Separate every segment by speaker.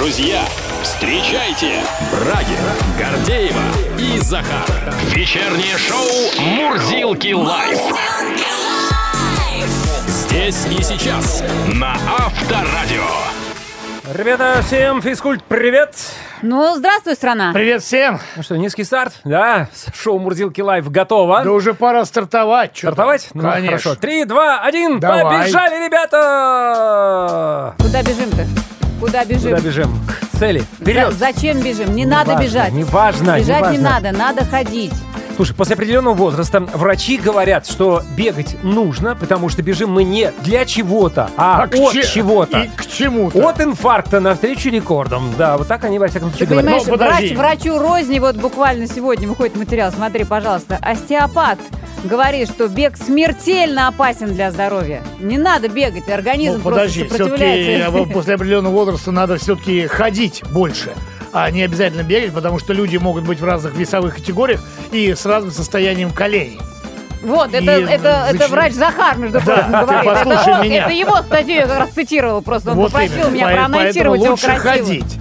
Speaker 1: Друзья, встречайте Брагина, Гордеева и Захар. Вечернее шоу «Мурзилки лайф». Здесь и сейчас на Авторадио.
Speaker 2: Ребята, всем физкульт привет!
Speaker 3: Ну, здравствуй, страна.
Speaker 4: Привет всем!
Speaker 2: Ну что, низкий старт? Да, шоу Мурзилки Лайв готово.
Speaker 4: Да уже пора стартовать. чё
Speaker 2: Стартовать? Ну,
Speaker 4: Конечно.
Speaker 2: хорошо. Три, два, один,
Speaker 4: Давай.
Speaker 2: побежали, ребята!
Speaker 3: Куда бежим-то? Куда бежим?
Speaker 2: Куда бежим? К цели. Вперед!
Speaker 3: За- зачем бежим? Не надо
Speaker 2: важно,
Speaker 3: бежать.
Speaker 2: не важно, не
Speaker 3: Бежать не,
Speaker 2: важно.
Speaker 3: надо, надо ходить.
Speaker 2: Слушай, после определенного возраста врачи говорят, что бегать нужно, потому что бежим мы не для чего-то, а,
Speaker 4: к
Speaker 2: от
Speaker 4: че-
Speaker 2: чего-то.
Speaker 4: И к чему-то.
Speaker 2: От инфаркта навстречу рекордам. Да, вот так они во всяком
Speaker 3: Ты
Speaker 2: случае говорят.
Speaker 3: понимаешь,
Speaker 4: Ну, подожди.
Speaker 3: врач, врачу розни, вот буквально сегодня выходит материал, смотри, пожалуйста, остеопат говорит, что бег смертельно опасен для здоровья. Не надо бегать, организм
Speaker 4: Ну,
Speaker 3: просто
Speaker 4: подожди, все-таки
Speaker 3: сопротивляется.
Speaker 4: после определенного возраста надо все-таки ходить больше, а не обязательно бегать, потому что люди могут быть в разных весовых категориях и с разным состоянием коленей.
Speaker 3: Вот, это,
Speaker 4: И
Speaker 3: это, это
Speaker 4: зачем-
Speaker 3: врач Захар, между
Speaker 4: Да,
Speaker 3: прочим,
Speaker 4: ты
Speaker 3: говорит. Это,
Speaker 4: послушай
Speaker 3: он-
Speaker 4: меня.
Speaker 3: это его статью я как раз цитировал, просто он
Speaker 4: вот
Speaker 3: попросил
Speaker 4: именно.
Speaker 3: меня
Speaker 4: По-
Speaker 3: проанонсировать его красиво.
Speaker 4: ходить.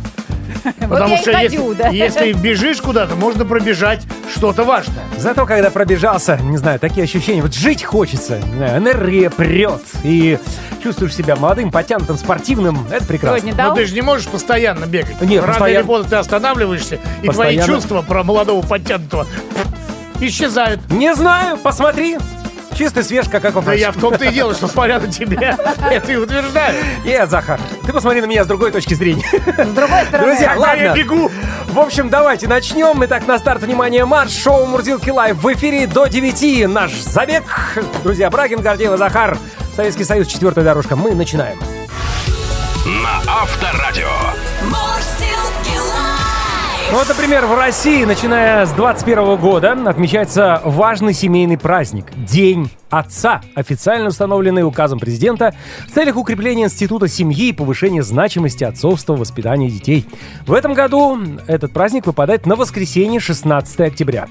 Speaker 4: Потому что если, бежишь куда-то, можно пробежать что-то важное.
Speaker 2: Зато, когда пробежался, не знаю, такие ощущения, вот жить хочется, энергия прет, и чувствуешь себя молодым, потянутым, спортивным, это прекрасно.
Speaker 4: Но ты же не можешь постоянно бегать.
Speaker 2: Нет,
Speaker 4: Рано
Speaker 2: постоянно-
Speaker 4: или поздно ты останавливаешься, и твои чувства про молодого подтянутого исчезают.
Speaker 2: Не знаю, посмотри. Чистый свеж, как
Speaker 4: Да
Speaker 2: вопрос.
Speaker 4: я в том-то и дело, что смотря на тебя, это и утверждаю.
Speaker 2: Нет, Захар, ты посмотри на меня с другой точки зрения.
Speaker 3: С другой стороны.
Speaker 2: Друзья,
Speaker 4: Когда я
Speaker 2: ладно.
Speaker 4: бегу,
Speaker 2: В общем, давайте начнем. Итак, на старт, внимание, марш, шоу Мурзилки Лайв в эфире до 9. Наш забег. Друзья, Брагин, Гордеева, Захар, Советский Союз, четвертая дорожка. Мы начинаем.
Speaker 1: На Авторадио.
Speaker 2: Ну вот, например, в России, начиная с 21 года, отмечается важный семейный праздник – День Отца, официально установленный указом президента в целях укрепления института семьи и повышения значимости отцовства в воспитании детей. В этом году этот праздник выпадает на воскресенье 16 октября.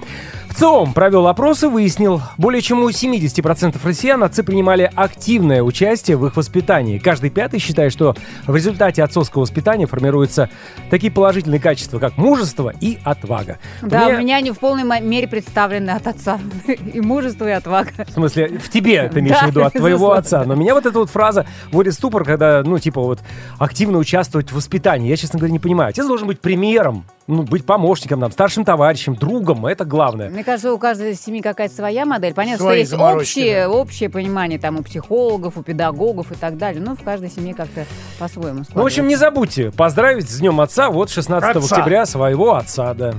Speaker 2: В ЦИОМ провел опрос и выяснил, более чем у 70% россиян отцы принимали активное участие в их воспитании. Каждый пятый считает, что в результате отцовского воспитания формируются такие положительные качества, как мужество и отвага.
Speaker 3: Да,
Speaker 2: Мне-
Speaker 3: у меня они в полной мере представлены от отца. И мужество, и отвага.
Speaker 2: В смысле, в тебе ты имеешь в виду, от твоего отца. Но меня вот эта вот фраза вводит ступор, когда, ну, типа, вот, активно участвовать в воспитании. Я, честно говоря, не понимаю. Отец должен быть примером, ну, быть помощником, нам, старшим товарищем, другом. Это главное.
Speaker 3: Мне кажется, у каждой семьи какая-то своя модель. Понятно,
Speaker 4: Свои
Speaker 3: что есть общее,
Speaker 4: да.
Speaker 3: общее понимание там у психологов, у педагогов и так далее. Но в каждой семье как-то по-своему
Speaker 2: Ну, в общем, не забудьте поздравить с Днем Отца вот 16
Speaker 4: Отца.
Speaker 2: октября своего отца, да.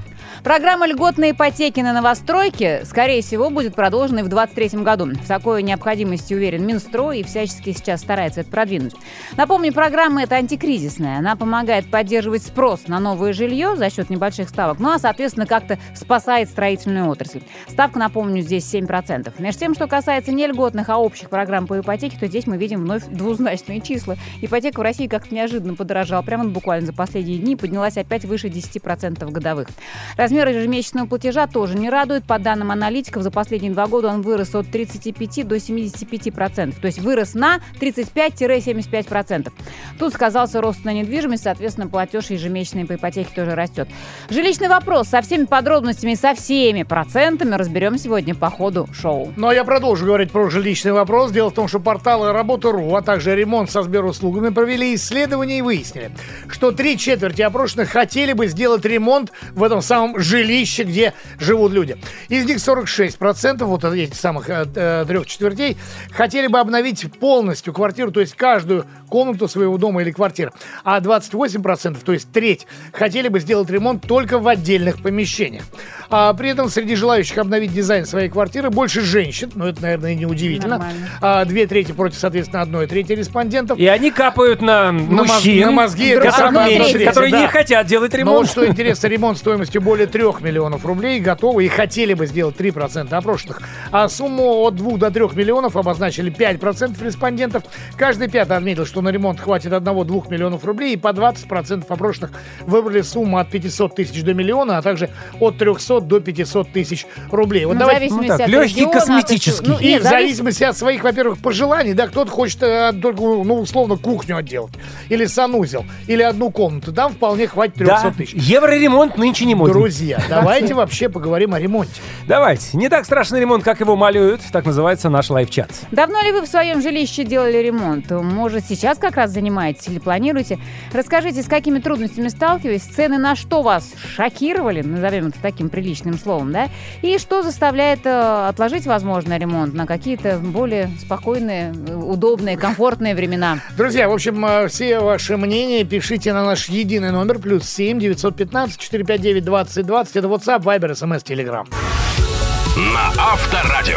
Speaker 3: Программа льготной ипотеки на новостройки, скорее всего, будет продолжена и в 2023 году. В такой необходимости уверен Минстрой и всячески сейчас старается это продвинуть. Напомню, программа эта антикризисная. Она помогает поддерживать спрос на новое жилье за счет небольших ставок, ну а, соответственно, как-то спасает строительную отрасль. Ставка, напомню, здесь 7%. Между тем, что касается не льготных, а общих программ по ипотеке, то здесь мы видим вновь двузначные числа. Ипотека в России как-то неожиданно подорожала. Прямо буквально за последние дни поднялась опять выше 10% годовых. Размер ежемесячного платежа тоже не радует. По данным аналитиков, за последние два года он вырос от 35 до 75%. То есть вырос на 35-75%. Тут сказался рост на недвижимость, соответственно, платеж ежемесячный по ипотеке тоже растет. Жилищный вопрос со всеми подробностями, со всеми процентами разберем сегодня по ходу шоу.
Speaker 4: Ну а я продолжу говорить про жилищный вопрос. Дело в том, что порталы Работа.ру, а также ремонт со Сберуслугами провели исследование и выяснили, что три четверти опрошенных хотели бы сделать ремонт в этом самом жилище, где живут люди. Из них 46%, вот этих самых э, э, трех четвертей, хотели бы обновить полностью квартиру, то есть каждую комнату своего дома или квартиры. А 28%, то есть треть, хотели бы сделать ремонт только в отдельных помещениях. А при этом среди желающих обновить дизайн своей квартиры больше женщин, ну это, наверное, не удивительно. А, две трети против, соответственно, одной трети респондентов.
Speaker 2: И они капают на мужчин,
Speaker 4: на мозги
Speaker 3: одной
Speaker 2: меньше,
Speaker 3: трети,
Speaker 2: которые
Speaker 4: да.
Speaker 2: не хотят делать
Speaker 4: Но вот
Speaker 2: ремонт.
Speaker 4: что интересно, ремонт стоимостью более 3 миллионов рублей готовы и хотели бы сделать 3% опрошенных. А сумму от 2 до 3 миллионов обозначили 5% респондентов. Каждый пятый отметил, что на ремонт хватит 1-2 миллионов рублей, и по 20% опрошенных выбрали сумму от 500 500 тысяч до миллиона, а также от 300 до 500 тысяч рублей. Вот
Speaker 3: Ну,
Speaker 4: давайте
Speaker 2: Ну так,
Speaker 3: от
Speaker 2: легкий
Speaker 3: региона,
Speaker 2: косметический.
Speaker 3: ну,
Speaker 4: и
Speaker 3: нет,
Speaker 4: в
Speaker 3: завис-
Speaker 4: зависимости от своих, во-первых, пожеланий, да, кто-то хочет э, только, ну, условно, кухню отделать, или санузел, или одну комнату, там вполне хватит 300
Speaker 2: Да,
Speaker 4: тысяч.
Speaker 2: евроремонт нынче не моден.
Speaker 4: Друзья, давайте вообще поговорим о ремонте.
Speaker 2: Давайте. Не так страшный ремонт, как его малюют. Так называется наш лайфчат.
Speaker 3: Давно ли вы в своем жилище делали ремонт? Может, сейчас как раз занимаетесь или планируете? Расскажите, с какими трудностями сталкивались, цены на что вас шокировали, назовем это таким приличным словом, да? И что заставляет э, отложить, возможно, ремонт на какие-то более спокойные, э, удобные, комфортные времена?
Speaker 4: Друзья, в общем, э, все ваши мнения пишите на наш единый номер плюс 7 915 459 20 20. Это WhatsApp, Viber, SMS, Telegram.
Speaker 1: На Авторадио.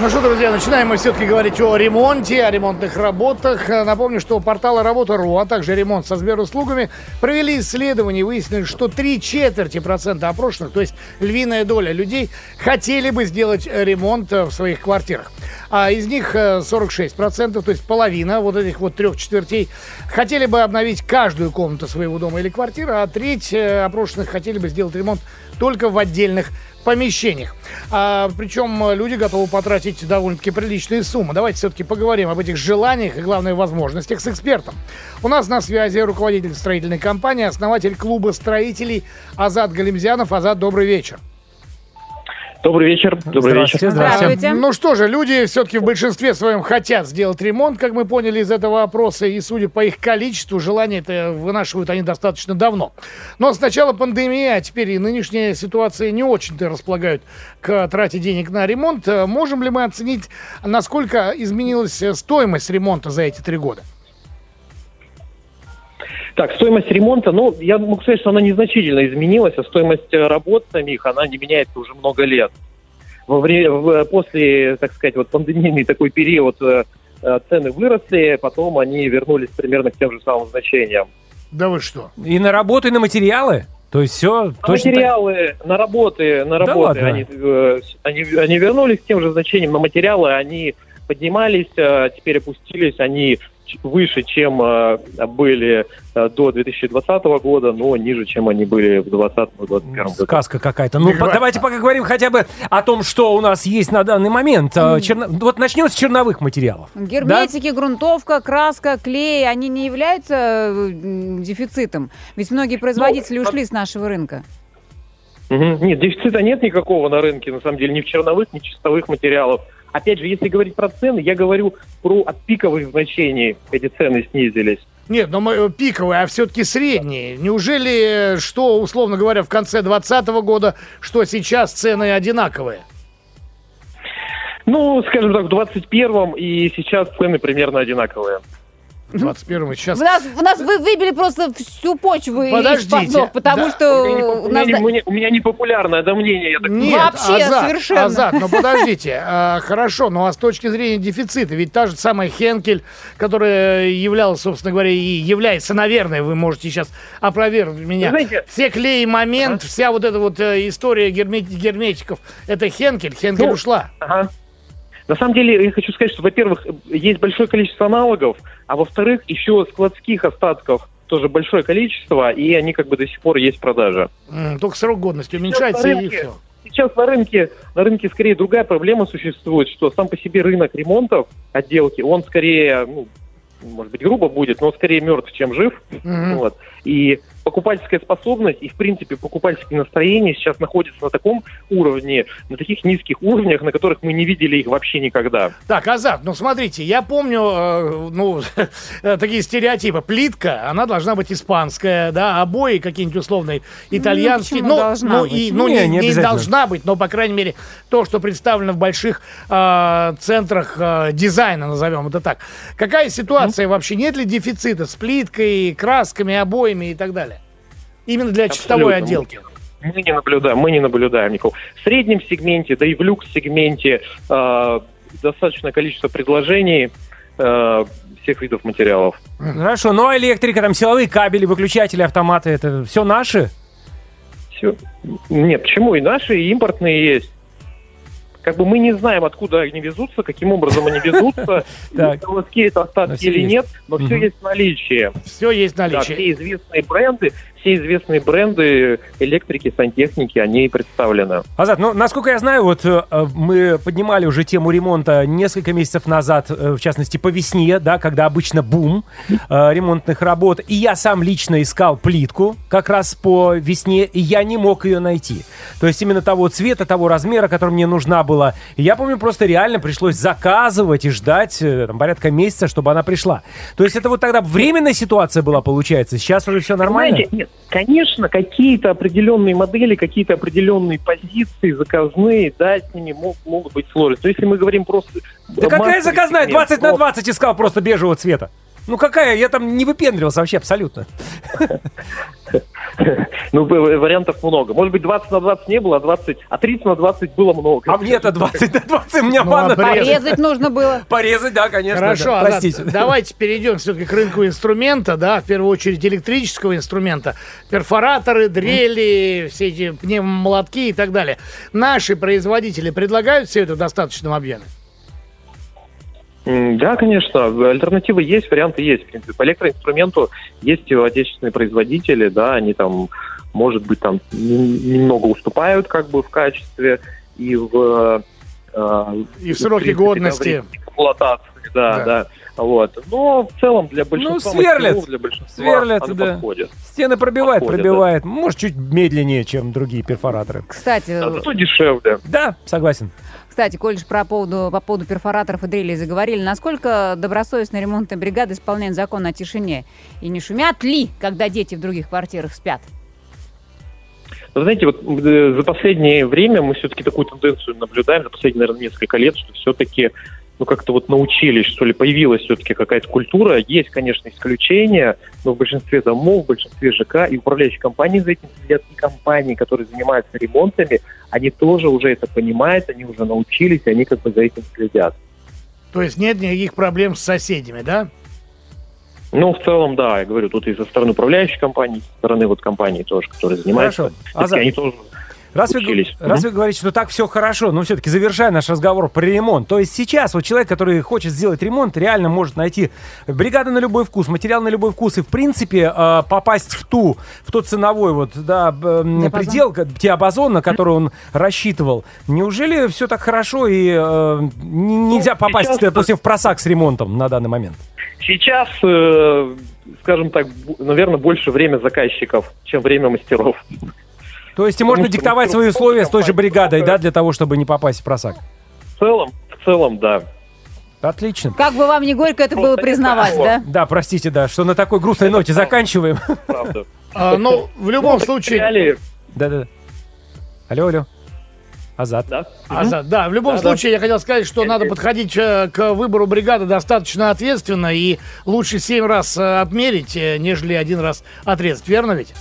Speaker 4: Ну что, друзья, начинаем мы все-таки говорить о ремонте, о ремонтных работах. Э, Напомню, что порталы Работа.ру, а также ремонт со Сберуслугами провели исследование и выяснили, что три четверти процента опрошенных, то есть львиная доля людей, хотели бы сделать э, ремонт э, в своих квартирах. А из них э, 46 процентов, то есть половина вот этих вот трех четвертей, хотели бы обновить каждую комнату своего дома или квартиры, а треть опрошенных хотели бы сделать ремонт только в отдельных помещениях. А, причем люди готовы потратить довольно-таки приличные суммы. Давайте все-таки поговорим об этих желаниях и, главное, возможностях с экспертом. У нас на связи руководитель строительной компании, основатель клуба строителей Азат Галимзянов. Азат, добрый вечер.
Speaker 5: Добрый вечер. Добрый
Speaker 2: Здравствуйте,
Speaker 5: вечер.
Speaker 2: здравствуйте.
Speaker 3: Здравствуйте.
Speaker 4: Ну что же, люди все-таки в большинстве своем хотят сделать ремонт, как мы поняли из этого опроса, и судя по их количеству, желание это вынашивают они достаточно давно. Но с начала пандемии, а теперь и нынешняя ситуация не очень-то располагают к трате денег на ремонт. Э, Можем ли мы оценить, насколько изменилась э, стоимость ремонта за эти три года?
Speaker 5: Так, стоимость ремонта, ну, я могу сказать, что она незначительно изменилась, а стоимость э, работ самих, она не меняется уже много лет. Во время, в- после, так сказать, вот пандемийный такой период э, э, цены выросли, потом они вернулись примерно к тем же самым значениям.
Speaker 4: Да вы что?
Speaker 2: И на работу, и на материалы? То есть все
Speaker 5: На
Speaker 2: точно так-
Speaker 5: материалы, на работы, на
Speaker 2: Да
Speaker 5: работы,
Speaker 2: ладно?
Speaker 5: они, э, они, они вернулись к тем же значениям, на материалы они поднимались, э, теперь опустились, они выше, чем э, были э, до 2020 года, но ниже, чем они были в 2020-2021 году.
Speaker 2: Сказка какая-то. Ну, по- давайте пока говорим хотя бы о том, что у нас есть на данный момент. А, черно- Вот начнем с черновых материалов.
Speaker 3: Герметики, грунтовка, краска, клей, они не являются дефицитом? Ведь многие производители
Speaker 5: Ну,
Speaker 3: ушли с нашего рынка.
Speaker 5: Нет, дефицита нет никакого на рынке, на самом деле, ни в черновых, ни в чистовых материалов. Опять же, если говорить про цены, я говорю про от пиковых значений эти цены снизились.
Speaker 4: Нет, но мы э, пиковые, а все-таки средние. Неужели, э, что, условно говоря, в конце 2020 года, что сейчас цены одинаковые?
Speaker 5: Ну, скажем так, в 21-м и сейчас цены примерно одинаковые.
Speaker 4: В 21 сейчас...
Speaker 3: В нас, в нас вы выбили просто всю почву из
Speaker 4: Подождите,
Speaker 3: под ног, потому
Speaker 4: да.
Speaker 3: что
Speaker 5: У меня, не-
Speaker 3: у
Speaker 5: у меня
Speaker 3: нас...
Speaker 5: у меня- у меня непопулярное это мнение, я так
Speaker 4: Нет,
Speaker 3: Вообще,
Speaker 4: Азат,
Speaker 3: совершенно.
Speaker 4: Азат, но подождите, а, хорошо, ну а с точки зрения дефицита, ведь та же самая Хенкель, которая являлась, собственно говоря, и является, наверное, вы можете сейчас опровергнуть меня,
Speaker 5: Вы знаете-
Speaker 4: все клей момент, вся вот эта вот э, история герме- герметиков, это Хенкель, Хенкель
Speaker 5: Ну,
Speaker 4: ушла.
Speaker 5: Ага. На самом деле, я хочу сказать, что, во-первых, есть большое количество аналогов, а во-вторых, еще складских остатков тоже большое количество, и они как бы до сих пор есть в продаже.
Speaker 4: Только срок годности уменьшается
Speaker 5: на
Speaker 4: и
Speaker 5: рынке.
Speaker 4: все.
Speaker 5: Сейчас на рынке, на рынке скорее другая проблема существует, что сам по себе рынок ремонтов, отделки, он скорее, ну, может быть, грубо будет, но скорее мертв, чем жив. Вот. И покупательская способность и, в принципе, покупательское настроение сейчас находится на таком уровне, на таких низких уровнях, на которых мы не видели их вообще никогда.
Speaker 4: Так, Азат, ну смотрите, я помню, э, ну, такие стереотипы. Плитка, она должна быть испанская, да, обои какие-нибудь условные итальянские.
Speaker 3: почему должна
Speaker 4: ну,
Speaker 3: быть?
Speaker 4: и, ну,
Speaker 2: Не,
Speaker 4: не,
Speaker 2: не
Speaker 4: должна быть, но, по крайней мере, то, что представлено в больших э, центрах э, дизайна, назовем это так. Какая ситуация вообще? Нет ли дефицита с плиткой, красками, обоями и так далее? Именно для чистовой
Speaker 5: Абсолютно.
Speaker 4: отделки.
Speaker 5: Мы не наблюдаем, мы не наблюдаем никого. В среднем сегменте, да и в люкс-сегменте э, достаточное количество предложений э, всех видов материалов.
Speaker 2: Хорошо, ну а электрика, там силовые кабели, выключатели, автоматы, это все наши?
Speaker 5: Всё. Нет, почему? И наши, и импортные есть. как бы мы не знаем, откуда они везутся, каким образом они везутся, заводские это остатки или нет, но все есть в наличии.
Speaker 4: Все есть
Speaker 5: Да,
Speaker 4: наличие.
Speaker 5: все известные бренды, все известные бренды электрики, сантехники, они представлены.
Speaker 2: Азат, ну, насколько я знаю, вот э, мы поднимали уже тему ремонта несколько месяцев назад, э, в частности, по весне, да, когда обычно бум э, ремонтных работ. И я сам лично искал плитку как раз по весне, и я не мог ее найти. То есть именно того цвета, того размера, который мне нужна была. И я помню, просто реально пришлось заказывать и ждать там, порядка месяца, чтобы она пришла. То есть это вот тогда временная ситуация была, получается. Сейчас уже все нормально?
Speaker 5: Знаете, нет, конечно, какие-то определенные модели, какие-то определенные позиции заказные, да, с ними мог- могут быть сложности. Но если мы говорим просто...
Speaker 2: Да какая заказная?
Speaker 5: сегмент,
Speaker 2: 20 на
Speaker 5: вот,
Speaker 2: 20 искал просто бежевого цвета. Ну какая? Я там не выпендривался вообще абсолютно.
Speaker 5: Ну, вариантов много. Может быть, 20 на 20 не было, а 20, а 30 на 20 было много.
Speaker 2: А мне-то 20 на 20, у меня
Speaker 4: Ну,
Speaker 2: ванна.
Speaker 4: а порезать?
Speaker 3: Порезать нужно было.
Speaker 2: Порезать, да, конечно.
Speaker 4: Хорошо,
Speaker 2: да.
Speaker 4: Азат,
Speaker 2: Простите.
Speaker 4: давайте перейдем все-таки к рынку инструмента, да, в первую очередь электрического инструмента. Перфораторы, дрели, все эти пневмомолотки и так далее. Наши производители предлагают все это в достаточном объеме?
Speaker 5: Да, конечно, альтернативы есть, варианты есть. В принципе, по электроинструменту есть и отечественные производители, да, они там, может быть, там немного уступают как бы в качестве и в... э,
Speaker 4: И в
Speaker 5: принципе, да,
Speaker 4: годности.
Speaker 5: эксплуатации, да,
Speaker 4: Да.
Speaker 5: да. Вот. Но в целом для большинства
Speaker 2: Ну, сверлят.
Speaker 5: мастеров, для большинства
Speaker 2: Сверлят, да.
Speaker 5: подходит.
Speaker 2: Стены пробивает,
Speaker 5: Подходит,
Speaker 2: пробивает. Может, чуть медленнее, чем другие перфораторы.
Speaker 3: Кстати,
Speaker 5: А зато дешевле.
Speaker 2: Да, согласен.
Speaker 3: Кстати, же про поводу, по поводу перфораторов и дрелей заговорили, насколько добросовестно ремонтная бригада исполняет закон о тишине? И не шумят ли, когда дети в других квартирах спят?
Speaker 5: Вы знаете, вот э, за последнее время мы все-таки такую тенденцию наблюдаем, за последние, наверное, несколько лет, что все-таки ну, как-то вот научились, что ли, появилась все-таки какая-то культура. Есть, конечно, исключения, но в большинстве домов, в большинстве ЖК и управляющие компании за этим следят, и компании, которые занимаются ремонтами, они тоже уже это понимают, они уже научились, и они как бы за этим следят.
Speaker 4: То есть нет никаких проблем с соседями, да?
Speaker 5: Ну, в целом, да, я говорю, тут и со стороны управляющей компании, и со стороны вот компании тоже, которые занимаются.
Speaker 2: Хорошо. Азат,
Speaker 5: они тоже
Speaker 2: Раз вы,
Speaker 5: учились.
Speaker 2: раз вы говорите, что так все хорошо, но все-таки завершая наш разговор про ремонт, то есть сейчас вот человек, который хочет сделать ремонт, реально может найти бригаду на любой вкус, материал на любой вкус и в принципе э, попасть в ту, в тот ценовой вот да
Speaker 3: Диапазон.
Speaker 2: предел, диапазон, на который он рассчитывал. Неужели все так хорошо и э, н- нельзя попасть,
Speaker 5: сейчас-
Speaker 2: допустим, в просак с ремонтом на данный момент?
Speaker 5: Сейчас, э, скажем так, наверное, больше время заказчиков, чем время мастеров.
Speaker 2: То есть и можно
Speaker 5: что
Speaker 2: диктовать свои условия с той же бригадой,
Speaker 5: да.
Speaker 2: да, для того, чтобы не попасть в просак.
Speaker 5: В целом, в целом, да.
Speaker 2: Отлично.
Speaker 3: Как бы вам не горько это было признавать, да?
Speaker 2: Да, простите, да, что на такой грустной ноте заканчиваем.
Speaker 5: Правда.
Speaker 4: А, ну, в любом случае...
Speaker 5: Реалии,
Speaker 2: Да-да. Алло, алло. Азат.
Speaker 5: да.
Speaker 4: Азат, да, в любом
Speaker 5: Да,
Speaker 4: случае я хотел сказать, что надо подходить э, к выбору бригады достаточно ответственно и лучше семь раз э, отмерить, э, нежели один раз отрезать. Верно ведь?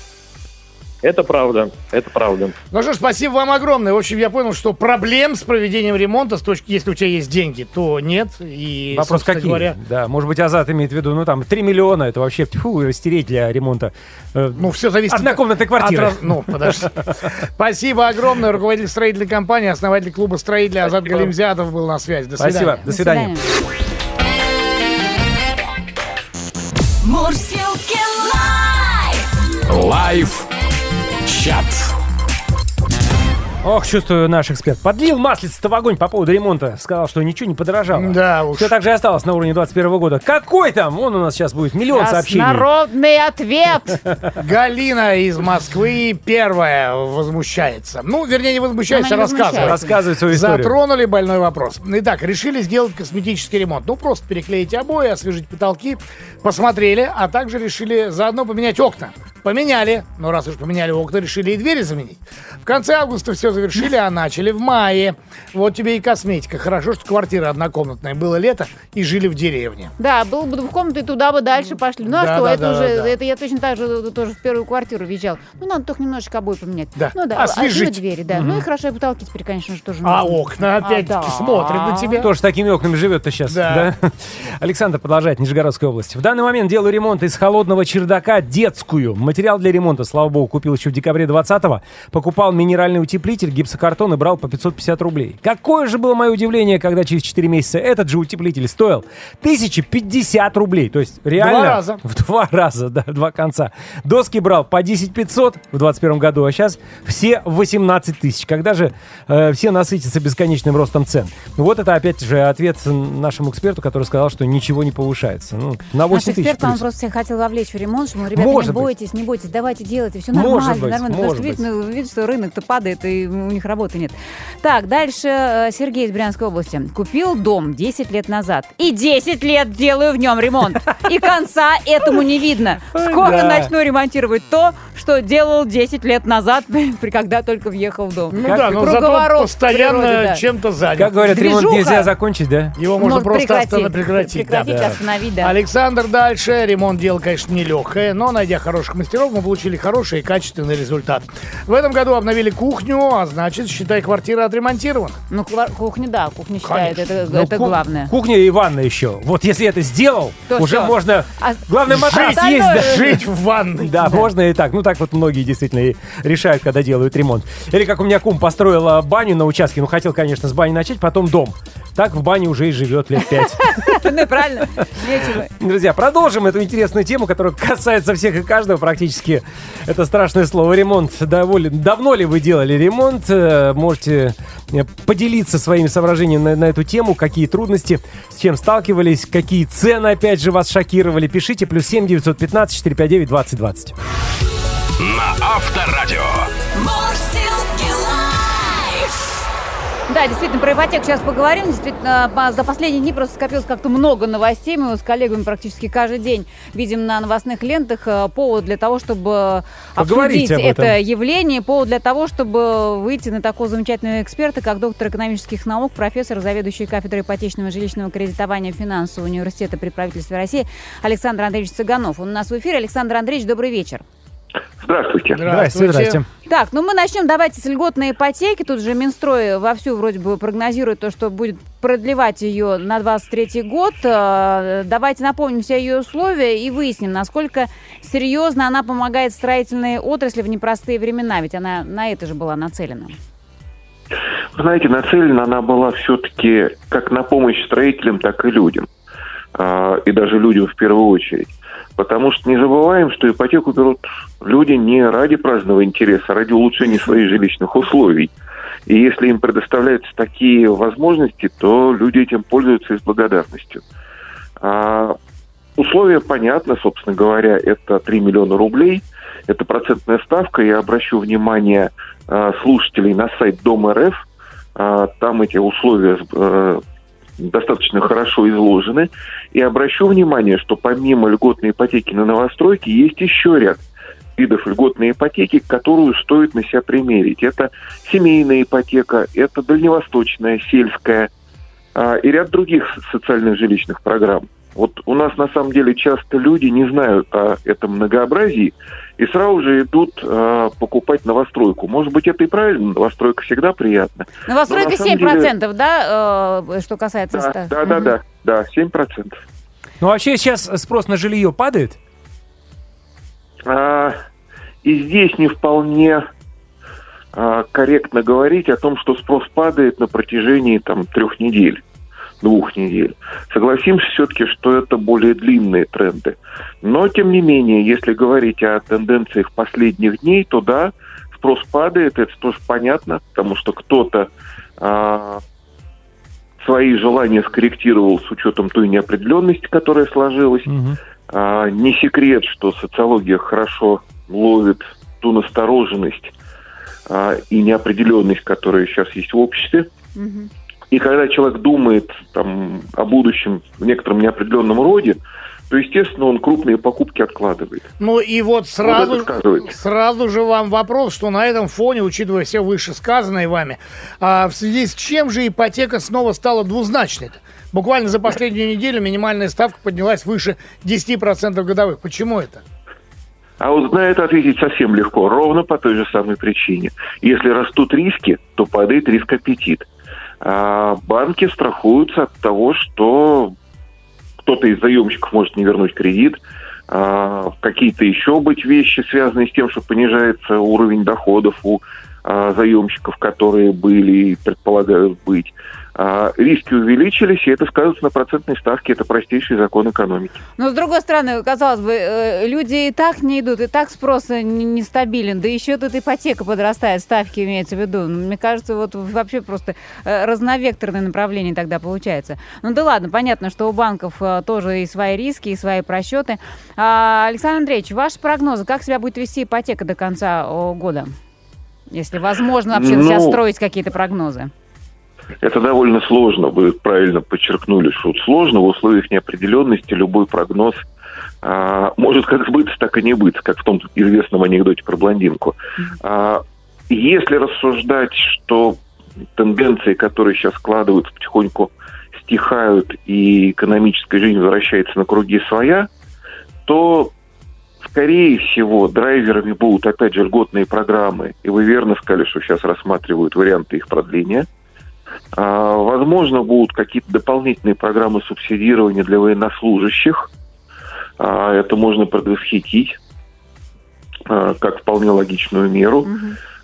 Speaker 5: Это правда, это правда.
Speaker 4: Ну что ж, спасибо вам огромное. В общем, я понял, что проблем с проведением ремонта, с точки, если у тебя есть деньги, то нет. И,
Speaker 2: Вопрос какие?
Speaker 4: говоря,
Speaker 2: Да, может быть, Азат имеет в виду, ну там, 3 миллиона, это вообще тьфу, растереть для ремонта. э,
Speaker 4: ну, все зависит
Speaker 2: Однокомнатной квартиры.
Speaker 4: от Ну, подожди. Спасибо огромное. Руководитель строительной компании, основатель клуба строителей Азат
Speaker 5: Спасибо.
Speaker 4: Галимзятов был на связи. До
Speaker 2: Спасибо,
Speaker 4: свидания.
Speaker 2: до свидания.
Speaker 6: Мурзилки Live!
Speaker 1: Live чат.
Speaker 2: Ох, чувствую наш эксперт. Подлил маслица в огонь по поводу ремонта. Сказал, что ничего не подорожало.
Speaker 4: Да уж.
Speaker 2: Все так же осталось на уровне 21 года. Какой там? Он у нас сейчас будет миллион
Speaker 3: Сейчас
Speaker 2: сообщений.
Speaker 3: Народный ответ!
Speaker 4: Галина из Москвы первая возмущается. Ну, вернее, не возмущается, а рассказывает.
Speaker 2: Рассказывает свою историю.
Speaker 4: Затронули больной вопрос. Итак, решили сделать косметический ремонт. Ну, просто переклеить обои, освежить потолки. Посмотрели, а также решили заодно поменять окна. Поменяли. Но раз уж поменяли окна, решили и двери заменить. В конце августа все завершили, а начали в мае. Вот тебе и косметика. Хорошо, что квартира однокомнатная. Было лето и жили в деревне.
Speaker 3: Да, был бы двухкомнатный, туда бы дальше пошли. Ну а
Speaker 4: Да,
Speaker 3: что,
Speaker 4: да,
Speaker 3: это
Speaker 4: да,
Speaker 3: уже,
Speaker 4: да, да.
Speaker 3: это я точно так же тоже в первую квартиру въезжал. Ну, надо только немножечко обои поменять.
Speaker 4: Да,
Speaker 3: Ну да,
Speaker 4: освежить.
Speaker 3: а, и двери, да. Ну и хорошо, и потолки теперь, конечно же, тоже
Speaker 4: А
Speaker 3: нужны.
Speaker 4: окна опять-таки
Speaker 3: да.
Speaker 4: смотрят на тебя.
Speaker 2: Тоже с такими окнами живет-то сейчас.
Speaker 4: Да.
Speaker 2: Александр продолжает, Нижегородская область. В данный момент делаю ремонт из холодного чердака детскую. Материал для ремонта, слава богу, купил еще в декабре 20-го. Покупал минеральный утеплитель, гипсокартон и брал по 550 рублей. Какое же было мое удивление, когда через 4 месяца этот же утеплитель стоил 1050 рублей. То есть реально...
Speaker 4: Два раза.
Speaker 2: В два раза, да, два конца. Доски брал по 10 500 в 21 году, а сейчас все 18 тысяч. Когда же э, все насытятся бесконечным ростом цен? Вот это опять же ответ нашему эксперту, который сказал, что ничего не повышается. Ну, на 8
Speaker 3: Наш
Speaker 2: тысяч
Speaker 3: эксперт, он
Speaker 2: плюс.
Speaker 3: просто всех хотел вовлечь в ремонт, что, мол, ребята,
Speaker 2: Может
Speaker 3: не
Speaker 2: быть.
Speaker 3: бойтесь, не бойтесь, давайте делайте, все
Speaker 2: Может
Speaker 3: нормально,
Speaker 2: быть,
Speaker 3: нормально.
Speaker 2: может
Speaker 3: Просто видно, видно, что рынок-то падает, и у них работы нет. Так, дальше э, Сергей из Брянской области. Купил дом 10 лет назад. И 10 лет делаю в нем ремонт. И конца этому не видно. Скоро
Speaker 2: Да.
Speaker 3: начну ремонтировать то, что делал 10 лет назад, при- когда только въехал в дом.
Speaker 4: Ну
Speaker 2: Как
Speaker 4: да, но зато постоянно
Speaker 3: природе, да.
Speaker 4: чем-то занят.
Speaker 2: Как говорят, ремонт
Speaker 3: Движуха.
Speaker 2: нельзя закончить, да?
Speaker 4: Его можно
Speaker 3: Может,
Speaker 4: просто
Speaker 3: прекратить.
Speaker 4: остановить, прекратить. да.
Speaker 3: Прекратить, остановить, да.
Speaker 4: Александр дальше. Ремонт дело, конечно, нелегкое, но найдя хороших мастеров, мы получили хороший и качественный результат. В этом году обновили кухню, а значит, считай, квартира отремонтирована.
Speaker 3: Ну, кухня, да, кухня считает,
Speaker 4: Конечно.
Speaker 3: это,
Speaker 2: Ну,
Speaker 3: это
Speaker 2: ку-
Speaker 3: главное.
Speaker 2: Кухня и ванна еще. Вот если это сделал,
Speaker 3: То
Speaker 2: уже
Speaker 3: всё.
Speaker 2: можно...
Speaker 3: А
Speaker 2: Главное, матрас
Speaker 3: остальное-
Speaker 2: есть, да?
Speaker 4: Жить в ванной.
Speaker 2: Да, можно и так. Ну, так вот многие действительно и решают, когда делают ремонт. Или как у меня кум построил баню на участке. Ну, хотел, конечно, с бани начать, потом дом. Так в бане уже и живет лет пять.
Speaker 3: Ну, и правильно. Нечего.
Speaker 2: Друзья, продолжим эту интересную тему, которая касается всех и каждого практически. Это страшное слово ремонт. Доволен. Давно ли вы делали ремонт? Э, Можете э, поделиться своими соображениями на, на эту тему. Какие трудности, с чем сталкивались, какие цены, опять же, вас шокировали. Пишите. Плюс 7 915 459 2020.
Speaker 1: На Авторадио.
Speaker 3: Да, действительно, про ипотеку сейчас поговорим. Действительно, по- за последние дни просто скопилось как-то много новостей. Мы с коллегами практически каждый день видим на новостных лентах э, повод для того, чтобы
Speaker 2: Поговорить
Speaker 3: обсудить
Speaker 2: об
Speaker 3: это явление, повод для того, чтобы выйти на такого замечательного эксперта, как доктор экономических наук, профессор, заведующий кафедрой ипотечного и жилищного кредитования финансового университета при правительстве России Александр Андреевич Цыганов. Он у нас в эфире. Александр Андреевич, добрый вечер.
Speaker 7: Здравствуйте.
Speaker 2: Здравствуйте, здрасте.
Speaker 3: Так, ну мы начнем давайте с льготной ипотеки. Тут же Минстрой вовсю вроде бы прогнозирует то, что будет продлевать ее на 23 год. Э, Давайте напомним все ее условия и выясним, насколько серьезно она помогает строительной отрасли в непростые времена. Ведь она на это же была нацелена.
Speaker 7: Вы знаете, нацелена она была все-таки как на помощь строителям, так и людям. А, И даже людям в первую очередь. Потому что не забываем, что ипотеку берут люди не ради праздного интереса, а ради улучшения своих жилищных условий. И если им предоставляются такие возможности, то люди этим пользуются и с благодарностью. А, условия понятны, собственно говоря, это 3 миллиона рублей, это процентная ставка. Я обращу внимание а, слушателей на сайт Дом РФ. А, там эти условия э, достаточно хорошо изложены. И обращу внимание, что помимо льготной ипотеки на новостройки есть еще ряд видов льготной ипотеки, которую стоит на себя примерить. Это семейная ипотека, это дальневосточная, сельская а, и ряд других социальных жилищных программ. Вот у нас на самом деле часто люди не знают о этом многообразии и сразу же идут а, покупать новостройку. Может быть, это и правильно, новостройка всегда приятна.
Speaker 3: Новостройка
Speaker 7: на самом
Speaker 3: 7%, да, э, что касается...
Speaker 7: Да,
Speaker 3: ста-
Speaker 7: да, да,
Speaker 3: Мгм.
Speaker 7: да, да, 7%.
Speaker 2: Ну, вообще сейчас спрос на жилье падает?
Speaker 7: А, и здесь не вполне а, корректно говорить о том, что спрос падает на протяжении там трех недель, двух недель. Согласимся все-таки, что это более длинные тренды. Но, тем не менее, если говорить о тенденциях последних дней, то да, спрос падает, это тоже понятно, потому что кто-то а, свои желания скорректировал с учетом той неопределенности, которая сложилась.
Speaker 2: Мгм.
Speaker 7: А, не секрет, что социология хорошо ловит ту настороженность а, и неопределенность, которая сейчас есть в обществе.
Speaker 3: Мгм.
Speaker 7: И когда человек думает там, о будущем в некотором неопределенном роде, то, естественно, он крупные покупки откладывает.
Speaker 4: Ну и вот сразу,
Speaker 7: сказывается.
Speaker 4: сразу же вам вопрос, что на этом фоне, учитывая все вышесказанное вами, а в связи с чем же ипотека снова стала двузначной? -то? Буквально за последнюю неделю минимальная ставка поднялась выше 10% годовых. Почему это?
Speaker 7: А вот на это ответить совсем легко, ровно по той же самой причине. Если растут риски, то падает риск аппетит. А банки страхуются от того, что кто-то из заемщиков может не вернуть кредит, а, какие-то еще быть вещи, связанные с тем, что понижается уровень доходов у а, заемщиков, которые были и предполагают быть. А, риски увеличились, и это сказывается на процентной ставке. Это простейший закон экономики.
Speaker 3: Но, с другой стороны, казалось бы, э, люди и так не идут, и так спрос не- нестабилен, да еще тут ипотека подрастает, ставки имеется в виду. Мне кажется, вот вообще просто э, разновекторное направление тогда получается. Ну да ладно, понятно, что у банков э, тоже и свои риски, и свои просчеты. А, Александр Андреевич, ваши прогнозы, как себя будет вести ипотека до конца года? Если возможно вообще
Speaker 7: Ну,
Speaker 3: сейчас строить какие-то прогнозы.
Speaker 7: Это довольно сложно. Вы правильно подчеркнули, что сложно. В условиях неопределенности любой прогноз а, может как сбыться, так и не быть, как в том известном анекдоте про блондинку. А, если рассуждать, что тенденции, которые сейчас складываются, потихоньку стихают, и экономическая жизнь возвращается на круги своя, то, скорее всего, драйверами будут, опять же, льготные программы. И вы верно сказали, что сейчас рассматривают варианты их продления. А, Возможно, будут какие-то дополнительные программы субсидирования для военнослужащих. А, Это можно предвосхитить а, как вполне логичную меру.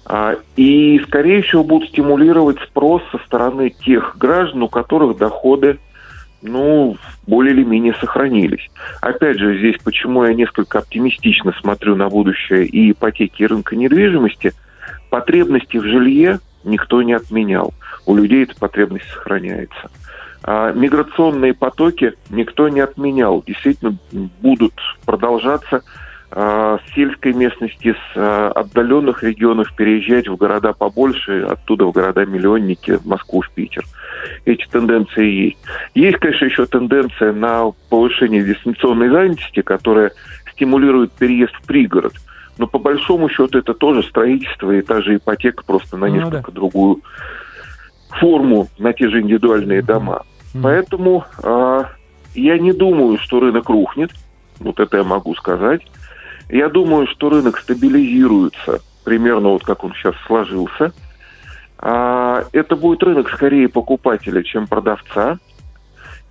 Speaker 7: А, И, скорее всего, будут стимулировать спрос со стороны тех граждан, у которых доходы ну, более или менее сохранились. Опять же, здесь почему я несколько оптимистично смотрю на будущее и ипотеки, и рынка недвижимости. Потребности в жилье никто не отменял. У людей эта потребность сохраняется. А миграционные потоки никто не отменял. Действительно будут продолжаться а, с сельской местности, с а, отдаленных регионов переезжать в города побольше, оттуда в города-миллионники, в Москву, в Питер. Эти тенденции есть. Есть, конечно, еще тенденция на повышение дистанционной занятости, которая стимулирует переезд в пригород. Но по большому счету это тоже строительство и та же ипотека просто на
Speaker 2: Ну
Speaker 7: несколько другую форму, на те же индивидуальные дома. Поэтому а, я не думаю, что рынок рухнет. Вот это я могу сказать. Я думаю, что рынок стабилизируется примерно вот как он сейчас сложился. А, это будет рынок скорее покупателя, чем продавца.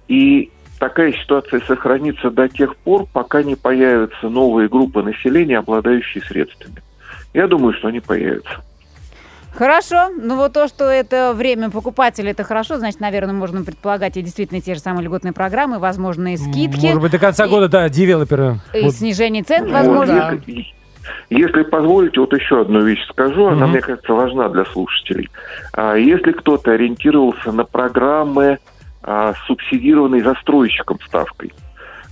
Speaker 7: И такая ситуация сохранится до тех пор, пока не появятся новые группы населения, обладающие средствами. Я думаю, что они появятся.
Speaker 3: Хорошо. Ну вот то, что это время покупателя, это хорошо, значит, наверное, можно предполагать и действительно те же самые льготные программы, возможные скидки.
Speaker 2: Может быть, до конца
Speaker 3: И-
Speaker 2: года, да, девелоперы.
Speaker 3: И
Speaker 2: Вот.
Speaker 3: снижение цен,
Speaker 7: Вот,
Speaker 3: возможно.
Speaker 7: если, если позволите, вот еще одну вещь скажу, она,
Speaker 2: Мгм.
Speaker 7: мне кажется, важна для слушателей. А, Если кто-то ориентировался на программы а, с субсидированной застройщиком ставкой,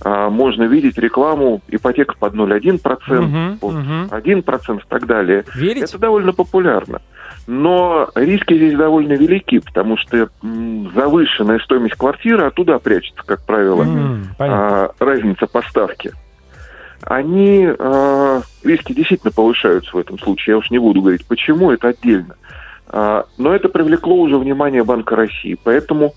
Speaker 7: а, можно видеть рекламу ипотека под 0,1%,
Speaker 2: Мгм,
Speaker 7: под
Speaker 2: мгм.
Speaker 7: 1% и так далее.
Speaker 2: Верите?
Speaker 7: Это довольно популярно. Но риски здесь довольно велики, потому что завышенная стоимость квартиры оттуда прячется, как правило,
Speaker 2: Понятно.
Speaker 7: а, разница поставки. Они, а, риски действительно повышаются в этом случае. Я уж не буду говорить, почему, это отдельно. А, но это привлекло уже внимание Банка России. Поэтому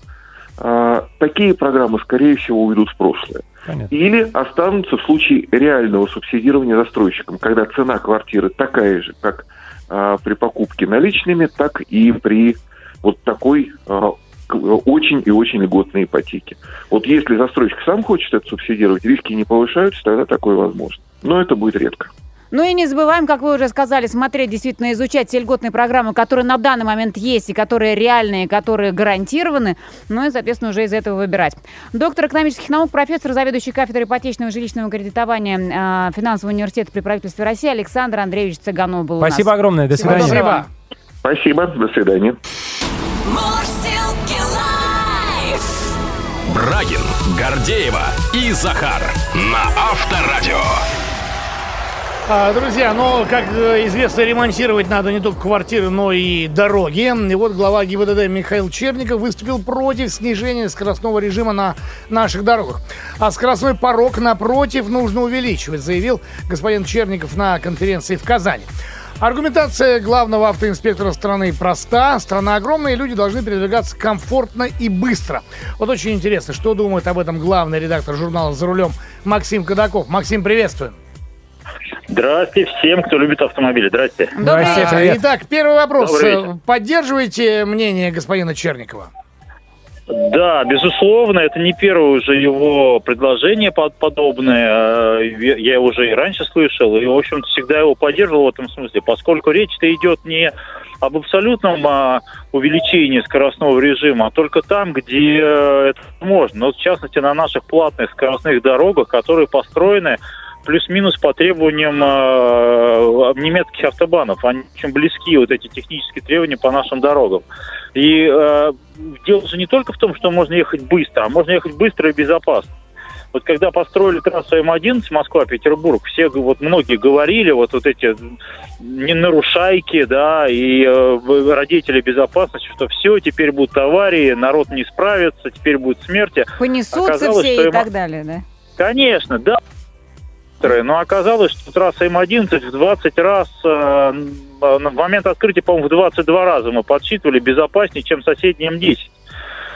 Speaker 7: а, такие программы, скорее всего, уйдут в прошлое.
Speaker 2: Понятно.
Speaker 7: Или останутся в случае реального субсидирования застройщиком, когда цена квартиры такая же, как а, при покупке наличными, так и при вот такой а, очень и очень льготной ипотеке. Вот если застройщик сам хочет это субсидировать, риски не повышаются, тогда такое возможно. Но это будет редко.
Speaker 3: Ну и не забываем, как вы уже сказали, смотреть, действительно изучать те льготные программы, которые на данный момент есть и которые реальные, которые гарантированы, ну и, соответственно, уже из этого выбирать. Доктор экономических наук, профессор, заведующий кафедрой ипотечного и жилищного кредитования а, финансового университета при правительстве России Александр Андреевич Цыганов был у нас.
Speaker 2: Спасибо огромное. До свидания.
Speaker 3: доброго.
Speaker 7: Спасибо, до свидания.
Speaker 1: Брагин, Гордеева и Захар на Авторадио.
Speaker 4: А, Друзья, ну, как э, известно, ремонтировать надо не только квартиры, но и дороги. И вот глава ГИБДД Михаил Черников выступил против снижения скоростного режима на наших дорогах. А скоростной порог, напротив, нужно увеличивать, заявил господин Черников на конференции в Казани. Аргументация главного автоинспектора страны проста. Страна огромная, и люди должны передвигаться комфортно и быстро. Вот очень интересно, что думает об этом главный редактор журнала «За рулем» Максим Кадаков. Максим, приветствуем.
Speaker 8: Здравствуйте всем, кто любит автомобили. Здрасте.
Speaker 3: Добрый
Speaker 2: Здрасте, привет.
Speaker 4: Итак, первый вопрос. Поддерживаете мнение господина Черникова?
Speaker 8: Да, безусловно, это не первое уже его предложение под- подобное. Э, Я я уже и раньше слышал, и, в общем-то, всегда его поддерживал в этом смысле, поскольку речь-то идет не об абсолютном а, увеличении скоростного режима, а только там, где э, это можно. Вот, в частности, на наших платных скоростных дорогах, которые построены плюс-минус по требованиям э, немецких автобанов. Они очень близки, вот эти технические требования по нашим дорогам. И э, дело же не только в том, что можно ехать быстро, а можно ехать быстро и безопасно. Вот когда построили трассу М11 Москва-Петербург, все, вот многие говорили, вот, вот эти не нарушайки, да, и э, родители безопасности, что все, теперь будут аварии, народ не справится, теперь будут смерти.
Speaker 3: Понесутся
Speaker 8: Оказалось,
Speaker 3: все и так далее, да?
Speaker 8: Конечно, да. Но оказалось, что трасса М11 в 20 раз, э, в момент открытия, по-моему, в 22 раза мы подсчитывали безопаснее, чем соседний М10.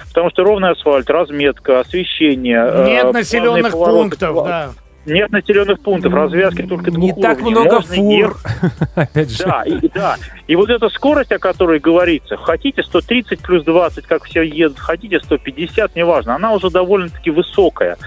Speaker 8: Потому что ровный асфальт, разметка, освещение. э,
Speaker 4: Нет
Speaker 8: плавные
Speaker 4: населенных пунктов, да.
Speaker 8: Нет населенных пунктов, развязки только
Speaker 2: Не
Speaker 8: двух
Speaker 2: так
Speaker 8: уровней.
Speaker 2: много
Speaker 8: Можно
Speaker 2: фур. Опять же.
Speaker 8: да, и, да. И вот эта скорость, о которой говорится, хотите 130 плюс 20, как все едут, хотите 150, неважно, она уже довольно-таки высокая.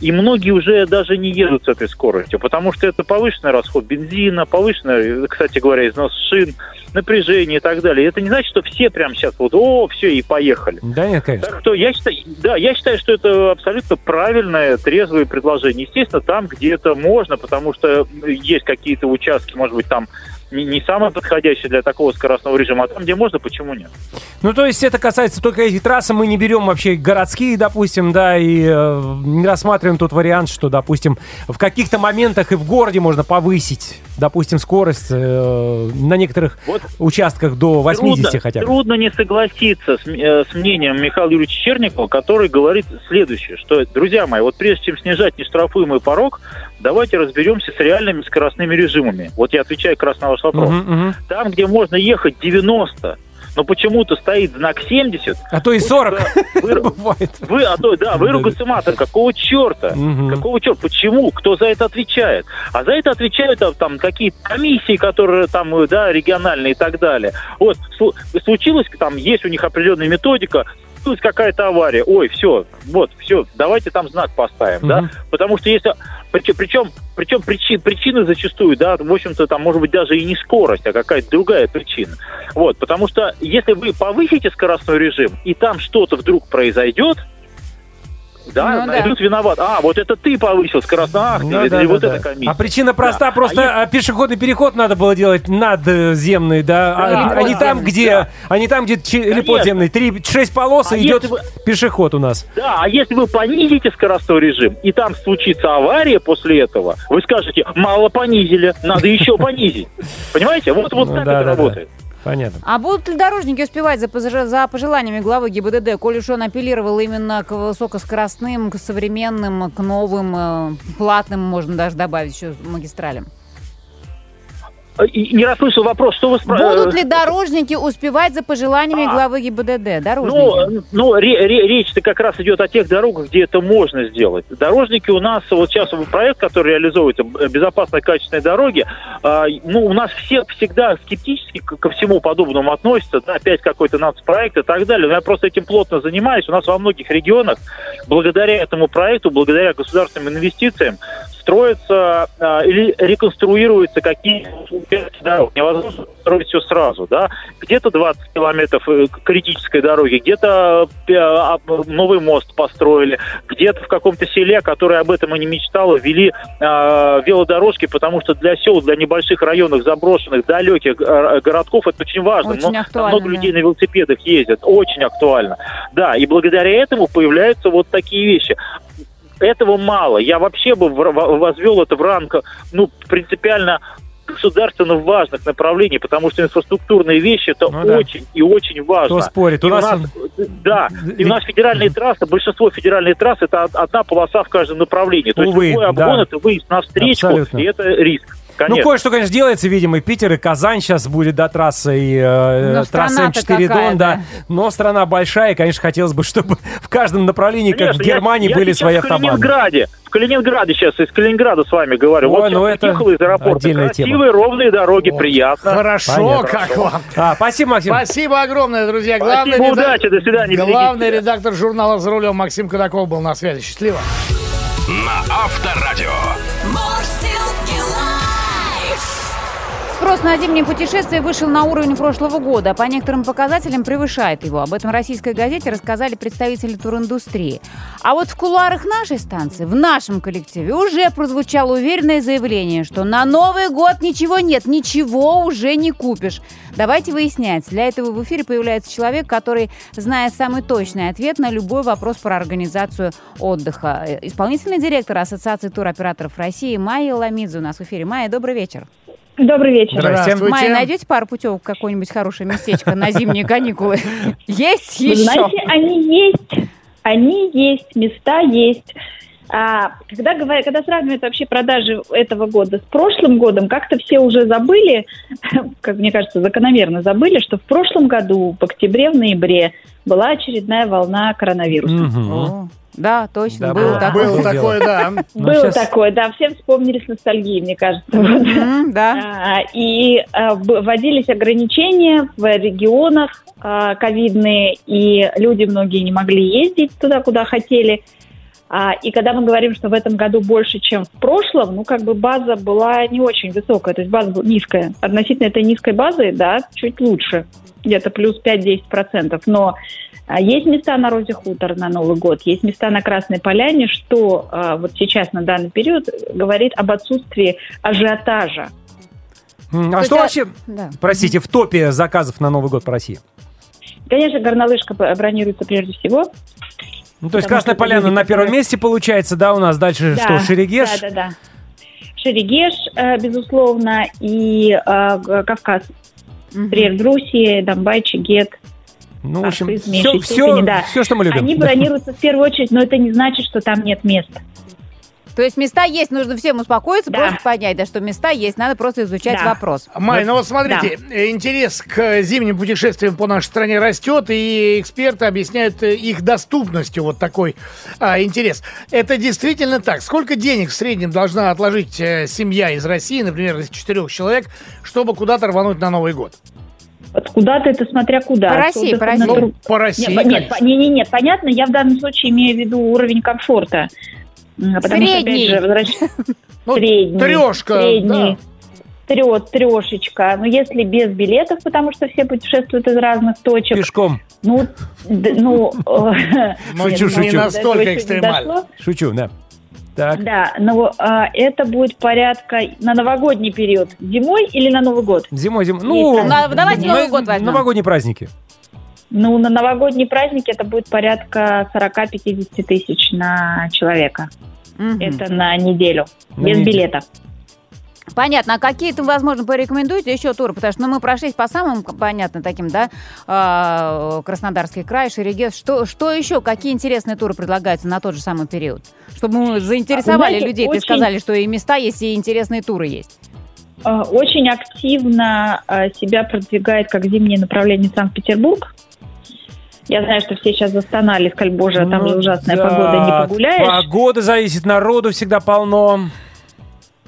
Speaker 8: И многие уже даже не едут с этой скоростью, потому что это повышенный расход бензина, повышенный, кстати говоря, износ шин, напряжение и так далее. Это не значит, что все прямо сейчас вот, о, все, и поехали.
Speaker 2: Да нет, конечно.
Speaker 8: Так что я считаю, да, я считаю, что это абсолютно правильное, трезвое предложение. Естественно, там, где это можно, потому что есть какие-то участки, может быть, там не, не самые подходящие для такого скоростного режима, а там, где можно, почему нет?
Speaker 2: Ну, то есть это касается только этих трасс, мы не берем вообще городские, допустим, да, и э, не рассматриваем тот вариант, что, допустим, в каких-то моментах и в городе можно повысить, допустим, скорость э, на некоторых
Speaker 8: Вот
Speaker 2: участках до 80
Speaker 8: трудно,
Speaker 2: хотя бы.
Speaker 8: трудно не согласиться с, э, с мнением Михаила Юрьевича Черникова, который говорит следующее, что, друзья мои, вот прежде чем снижать нештрафуемый порог, давайте разберемся с реальными скоростными режимами. Вот я отвечаю как раз на ваш вопрос.
Speaker 2: Мгм, мгм.
Speaker 8: Там, где можно ехать 90, но почему-то стоит знак 70,
Speaker 2: А то и 40
Speaker 8: вы,
Speaker 2: бывает.
Speaker 8: вы, а то, да, выругаться матом. Какого черта?
Speaker 2: Мгм.
Speaker 8: Какого черта? Почему? Кто за это отвечает? А за это отвечают а, там какие-то комиссии, которые там, э, да, региональные и так далее. Вот, слу- случилось, там есть у них определенная методика, случилась какая-то авария. Ой, все, вот, все, давайте там знак поставим, да?
Speaker 2: Мгм.
Speaker 8: Потому что если... Причем, причем, причем причи- причины зачастую, да, в общем-то, там может быть даже и не скорость, а какая-то другая причина. Вот, потому что если вы повысите скоростной режим, и там что-то вдруг произойдет, да,
Speaker 3: Ну да.
Speaker 8: найдут виноват. А, вот это ты повысил скоростной ах,
Speaker 2: Ну
Speaker 8: или,
Speaker 2: да,
Speaker 8: или
Speaker 2: да,
Speaker 8: вот
Speaker 2: да.
Speaker 8: эта комиссия.
Speaker 2: А причина проста,
Speaker 8: Да.
Speaker 2: просто
Speaker 8: А
Speaker 2: а пешеходный переход надо было делать надземный, да, а,
Speaker 8: Да,
Speaker 2: а не
Speaker 8: да,
Speaker 2: там,
Speaker 8: да.
Speaker 2: где, а не там, где или подземный, три, шесть полос
Speaker 8: А
Speaker 2: и идет
Speaker 8: вы-
Speaker 2: пешеход у нас.
Speaker 8: Да, а если вы понизите скоростной режим, и там случится авария после этого, вы скажете, мало понизили, надо еще понизить. Понимаете? Вот, вот
Speaker 2: Ну
Speaker 8: так
Speaker 2: да,
Speaker 8: это
Speaker 2: да, да.
Speaker 8: работает.
Speaker 2: Понятно.
Speaker 3: А будут ли дорожники успевать за, за пожеланиями главы ГИБДД, коль уж он апеллировал именно к высокоскоростным, к современным, к новым, э, платным, можно даже добавить еще магистралям?
Speaker 8: И, не расслышал вопрос, что вы спрашиваете?
Speaker 3: Будут ли дорожники успевать за пожеланиями
Speaker 8: А.
Speaker 3: главы ГИБДД? Дорожники.
Speaker 8: Ну, ну ре- ре- речь-то как раз идет о тех дорогах, где это можно сделать. Дорожники у нас, вот сейчас проект, который реализуется, б- безопасные качественные дороги, а, ну, у нас все всегда скептически ко всему подобному относятся, да, опять какой-то нацпроект и так далее. Но я просто этим плотно занимаюсь. У нас во многих регионах, благодаря этому проекту, благодаря государственным инвестициям, строятся а, или реконструируются какие участки дорог. Невозможно строить все сразу, да. Где-то 20 километров э, критической дороги, где-то э, новый мост построили, где-то в каком-то селе, которое об этом и не мечтало, ввели а, велодорожки, потому что для сел, для небольших районов, заброшенных, далеких э, городков это очень важно.
Speaker 3: Очень
Speaker 8: Но
Speaker 3: актуально,
Speaker 8: много
Speaker 3: да.
Speaker 8: людей на велосипедах ездят, очень актуально. Да, и благодаря этому появляются вот такие вещи этого мало. Я вообще бы возвел это в ранг, ну, принципиально государственно важных направлений, потому что инфраструктурные вещи это
Speaker 2: Ну да.
Speaker 8: очень и очень важно.
Speaker 2: Кто спорит?
Speaker 8: И
Speaker 2: У нас...
Speaker 8: да, и у нас федеральные трассы, большинство федеральных трасс это од- одна полоса в каждом направлении. То
Speaker 2: Увы,
Speaker 8: есть любой
Speaker 2: да.
Speaker 8: обгон это выезд на встречку,
Speaker 2: Абсолютно.
Speaker 8: и это риск.
Speaker 2: Ну,
Speaker 8: Конечно.
Speaker 2: кое-что, конечно, делается, видимо, и Питер, и Казань сейчас будет до трассы, и э, трасса
Speaker 3: страна-то
Speaker 2: М4
Speaker 3: какая,
Speaker 2: Дон, да. Но страна большая, и, конечно, хотелось бы, чтобы в каждом направлении, как
Speaker 8: Конечно,
Speaker 2: в Германии,
Speaker 8: я,
Speaker 2: были
Speaker 8: я
Speaker 2: свои
Speaker 8: сейчас в
Speaker 2: автобаны.
Speaker 8: Калининграде. В Калининграде сейчас, из Калининграда с вами говорю.
Speaker 2: Ой,
Speaker 8: вот
Speaker 2: ну это
Speaker 8: из аэропорта.
Speaker 2: отдельная
Speaker 8: Красивые,
Speaker 2: тема.
Speaker 8: ровные дороги, приятно.
Speaker 4: Хорошо,
Speaker 2: Понятно.
Speaker 4: как вам.
Speaker 2: А, спасибо, Максим.
Speaker 4: Спасибо огромное, друзья. Главный
Speaker 8: Спасибо,
Speaker 4: реда-
Speaker 8: удачи, до свидания,
Speaker 4: Главный редактор журнала «За рулем» Максим Кадаков был на связи. Счастливо.
Speaker 1: На Авторадио.
Speaker 3: Спрос на зимние путешествия вышел на уровень прошлого года, а по некоторым показателям превышает его. Об этом российской газете рассказали представители туриндустрии. А вот в кулуарах нашей станции, в нашем коллективе, уже прозвучало уверенное заявление, что на Новый год ничего нет, ничего уже не купишь. Давайте выяснять. Для этого в эфире появляется человек, который знает самый точный ответ на любой вопрос про организацию отдыха. Э, Исполнительный директор Ассоциации туроператоров России Майя Ламидзе у нас в эфире. Майя, добрый вечер.
Speaker 9: Добрый вечер.
Speaker 4: Здравствуйте.
Speaker 3: Майя, найдете пару путевок в какое-нибудь хорошее местечко на зимние каникулы? Есть еще?
Speaker 9: знаете, они есть. Они есть, места есть. А, когда, говоря- когда сравнивают вообще продажи этого года с прошлым годом, как-то все уже забыли, как мне кажется, закономерно забыли, что в прошлом году, в октябре, в ноябре, была очередная волна коронавируса.
Speaker 3: О, Да, точно,
Speaker 2: Да,
Speaker 3: был
Speaker 2: было.
Speaker 3: такой.
Speaker 4: Был
Speaker 2: Было
Speaker 4: такое, да.
Speaker 2: Ну,
Speaker 9: Было такое, да, все вспомнили с ностальгией, мне кажется. Вот.
Speaker 3: Да.
Speaker 9: А, И а, вводились ограничения в регионах а, ковидные, и люди многие не могли ездить туда, куда хотели. А, И когда мы говорим, что в этом году больше, чем в прошлом, ну, как бы база была не очень высокая, то есть база была низкая. Относительно этой низкой базы, да, чуть лучше, где-то плюс 5-10%. Но а, есть места на Розе Хутор на Новый год, есть места на Красной Поляне, что а, вот сейчас на данный период говорит об отсутствии ажиотажа.
Speaker 2: А
Speaker 3: То
Speaker 2: что
Speaker 3: есть,
Speaker 2: вообще,
Speaker 3: Да.
Speaker 2: простите, в топе заказов на Новый год по России?
Speaker 9: Конечно, горнолыжка бронируется прежде всего.
Speaker 2: Ну, то есть Красная Поляна на первом месте получается, да, у нас дальше что, Шерегеш?
Speaker 9: Да, да, да. Шерегеш, э, безусловно, и э, Кавказ. Например, Грузия, Донбай, Чигет.
Speaker 2: Ну, в общем, все, все,
Speaker 9: да.
Speaker 2: все, что мы любим.
Speaker 9: Они
Speaker 2: Да.
Speaker 9: бронируются в первую очередь, но это не значит, что там нет мест.
Speaker 3: То есть места есть, нужно всем успокоиться,
Speaker 9: Да.
Speaker 3: просто понять, да, что места есть, надо просто изучать
Speaker 9: Да.
Speaker 3: вопрос.
Speaker 4: Май, ну вот смотрите, э, интерес к зимним путешествиям по нашей стране растет, и эксперты объясняют э, их доступностью, вот такой а, интерес. Это действительно так. Сколько денег в среднем должна отложить э, семья из России, например, из четырех человек, чтобы куда-то рвануть на Новый год?
Speaker 9: Куда-то это смотря куда.
Speaker 3: По России, по России.
Speaker 4: Ну, по России,
Speaker 9: Нет, нет, не, не, нет, понятно, я в данном случае имею в виду уровень комфорта. Потому
Speaker 3: Средний.
Speaker 9: Что, опять же, возвращ-
Speaker 4: Ну,
Speaker 9: средний.
Speaker 4: трешка,
Speaker 9: Средний.
Speaker 4: да.
Speaker 9: Трет, трешечка. Но если без билетов, потому что все путешествуют из разных точек,
Speaker 2: Пешком.
Speaker 9: ну, д- ну... э,
Speaker 4: Ну,
Speaker 2: шучу,
Speaker 9: ну,
Speaker 2: шучу.
Speaker 9: этого
Speaker 4: Настолько
Speaker 9: не
Speaker 4: экстремально.
Speaker 2: Шучу, да. Так.
Speaker 9: Да, но а, это будет порядка на новогодний период. Зимой или на Новый год?
Speaker 2: Зимой, зимой. Ну,
Speaker 3: там- давайте
Speaker 2: на-
Speaker 3: Новый год возьмем.
Speaker 2: Новогодние праздники.
Speaker 9: Ну, на новогодние праздники это будет порядка 40-50 тысяч на человека.
Speaker 3: Мгм.
Speaker 9: Это на неделю.
Speaker 2: На
Speaker 9: без
Speaker 2: неделю.
Speaker 9: билета.
Speaker 3: Понятно. А какие-то, возможно, порекомендуете еще туры? Потому что ну, мы прошлись по самым, понятно, таким, да, а, Краснодарский край, Шерегес. Что, что еще? Какие интересные туры предлагаются на тот же самый период? Чтобы мы заинтересовали
Speaker 9: знаете,
Speaker 3: людей, ты
Speaker 9: очень-
Speaker 3: сказали, что и места есть, и интересные туры есть.
Speaker 9: Э, Очень активно э, себя продвигает как зимнее направление Санкт-Петербург. Я знаю, что все сейчас застонали, сказали, боже, а там
Speaker 2: Ну
Speaker 9: же ужасная
Speaker 2: да,
Speaker 9: погода, не погуляешь.
Speaker 2: Погода зависит, народу всегда полно.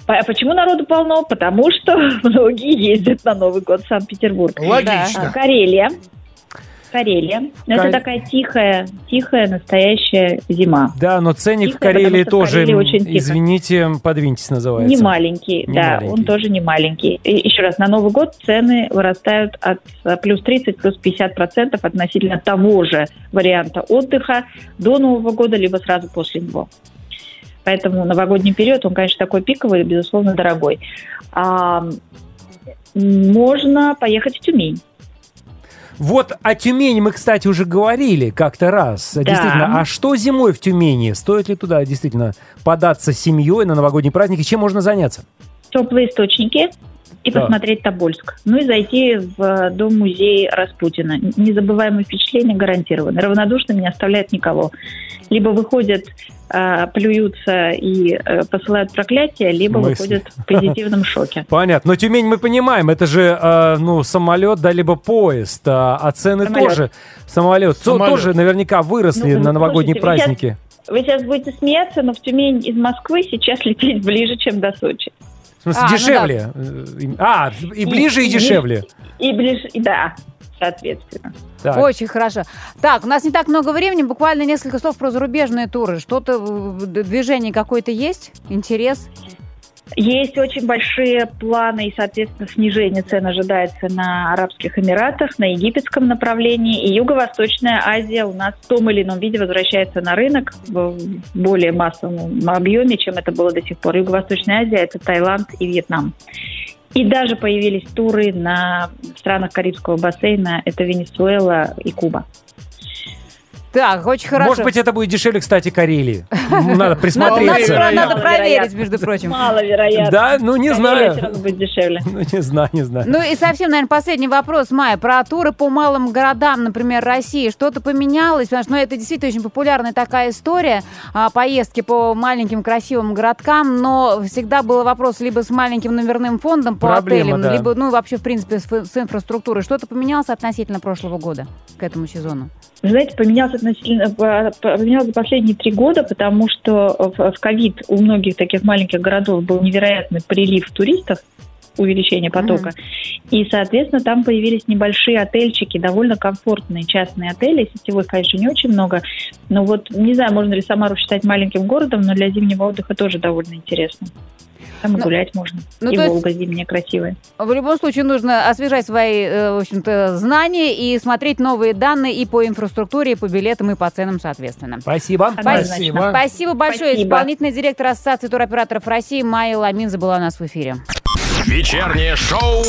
Speaker 9: По- Почему народу полно? Потому что многие ездят на Новый год в Санкт-Петербург. А,
Speaker 4: Логично.
Speaker 9: Карелия. Карелия. Ну,
Speaker 2: Кар-
Speaker 9: Это такая тихая, тихая, настоящая зима.
Speaker 2: Да, но ценник в
Speaker 9: Тихо, потому
Speaker 2: Карелии
Speaker 9: что в
Speaker 2: тоже,
Speaker 9: Карелии очень
Speaker 2: извините, подвиньтесь называется.
Speaker 9: Не маленький,
Speaker 2: Не
Speaker 9: да,
Speaker 2: маленький.
Speaker 9: он тоже не маленький. И еще раз, на Новый год цены вырастают от э, плюс 30, плюс 50 процентов относительно того же варианта отдыха до Нового года, либо сразу после него. Поэтому новогодний период, он, конечно, такой пиковый безусловно, дорогой. А, можно поехать в Тюмень.
Speaker 2: Вот о Тюмени мы, кстати, уже говорили как-то раз. Действительно, а что зимой в Тюмени? Стоит ли туда действительно податься с семьей на новогодние праздники? Чем можно заняться?
Speaker 9: Теплые источники, и
Speaker 2: Так.
Speaker 9: посмотреть Тобольск. Ну и зайти в э, дом-музей Распутина. Незабываемые впечатления гарантированы. Равнодушными не оставляет никого. Либо выходят, э, плюются и э, посылают проклятия, либо
Speaker 2: Мысли.
Speaker 9: выходят в позитивном шоке.
Speaker 2: Понятно. Но Тюмень мы понимаем, это же, э, ну, самолет, да, либо поезд, а, а цены
Speaker 9: Самолет.
Speaker 2: тоже. Самолет.
Speaker 4: Самолет.
Speaker 2: тоже наверняка выросли
Speaker 9: Ну,
Speaker 2: на новогодние
Speaker 9: слушайте, вы
Speaker 2: праздники.
Speaker 9: Вы сейчас будете смеяться, но в Тюмень из Москвы сейчас лететь ближе, чем до Сочи.
Speaker 2: Смысле,
Speaker 3: А, ну
Speaker 2: дешевле. Э, им- А, и ближе, и
Speaker 9: и-
Speaker 2: дешевле.
Speaker 9: И ближе, и да, соответственно.
Speaker 2: Так.
Speaker 3: Очень хорошо. Так, у нас не так много времени, буквально несколько слов про зарубежные туры. Что-то, э, движение какое-то есть? Интерес?
Speaker 9: Есть очень большие планы и, соответственно, снижение цен ожидается на Арабских Эмиратах, на египетском направлении. И Юго-Восточная Азия у нас в том или ином виде возвращается на рынок в более массовом объеме, чем это было до сих пор. Юго-Восточная Азия – это Таиланд и Вьетнам. И даже появились туры на странах Карибского бассейна. Это Венесуэла и Куба.
Speaker 3: Так, очень хорошо.
Speaker 2: Может быть, это будет дешевле, кстати, Карелии. Надо присмотреться.
Speaker 3: про- надо проверить, между прочим.
Speaker 9: Маловероятно.
Speaker 2: Да, ну не знаю.
Speaker 9: будет дешевле.
Speaker 2: Ну не знаю, не знаю.
Speaker 3: Ну и совсем, наверное, последний вопрос, Майя, про туры по малым городам, например, России. Что-то поменялось? Потому что ну, это действительно очень популярная такая история, а, поездки по маленьким красивым городкам, но всегда был вопрос либо с маленьким номерным фондом по
Speaker 2: Проблема,
Speaker 3: отелям,
Speaker 2: да.
Speaker 3: либо, ну, вообще, в принципе, с, с инфраструктурой. Что-то поменялось относительно прошлого года к этому сезону?
Speaker 9: Вы знаете, поменялся относительно, по- поменялось за последние три года, потому что в ковид у многих таких маленьких городов был невероятный прилив туристов, увеличение потока. И, соответственно, там появились небольшие отельчики, довольно комфортные частные отели. Сетевых, конечно, не очень много. Но вот, не знаю, можно ли Самару считать маленьким городом, но для зимнего отдыха тоже довольно интересно. Там и
Speaker 3: Ну,
Speaker 9: гулять можно.
Speaker 3: ну,
Speaker 9: и
Speaker 3: то есть-
Speaker 9: Волга зимняя красивая.
Speaker 3: В любом случае нужно освежать свои, э, в общем-то, знания и смотреть новые данные и по инфраструктуре, и по билетам, и по ценам, соответственно.
Speaker 2: Спасибо.
Speaker 9: Однозначно.
Speaker 3: Спасибо большое.
Speaker 9: Спасибо.
Speaker 3: Исполнительный директор Ассоциации туроператоров России Майя Ламинза была у нас в эфире.
Speaker 1: Вечернее шоу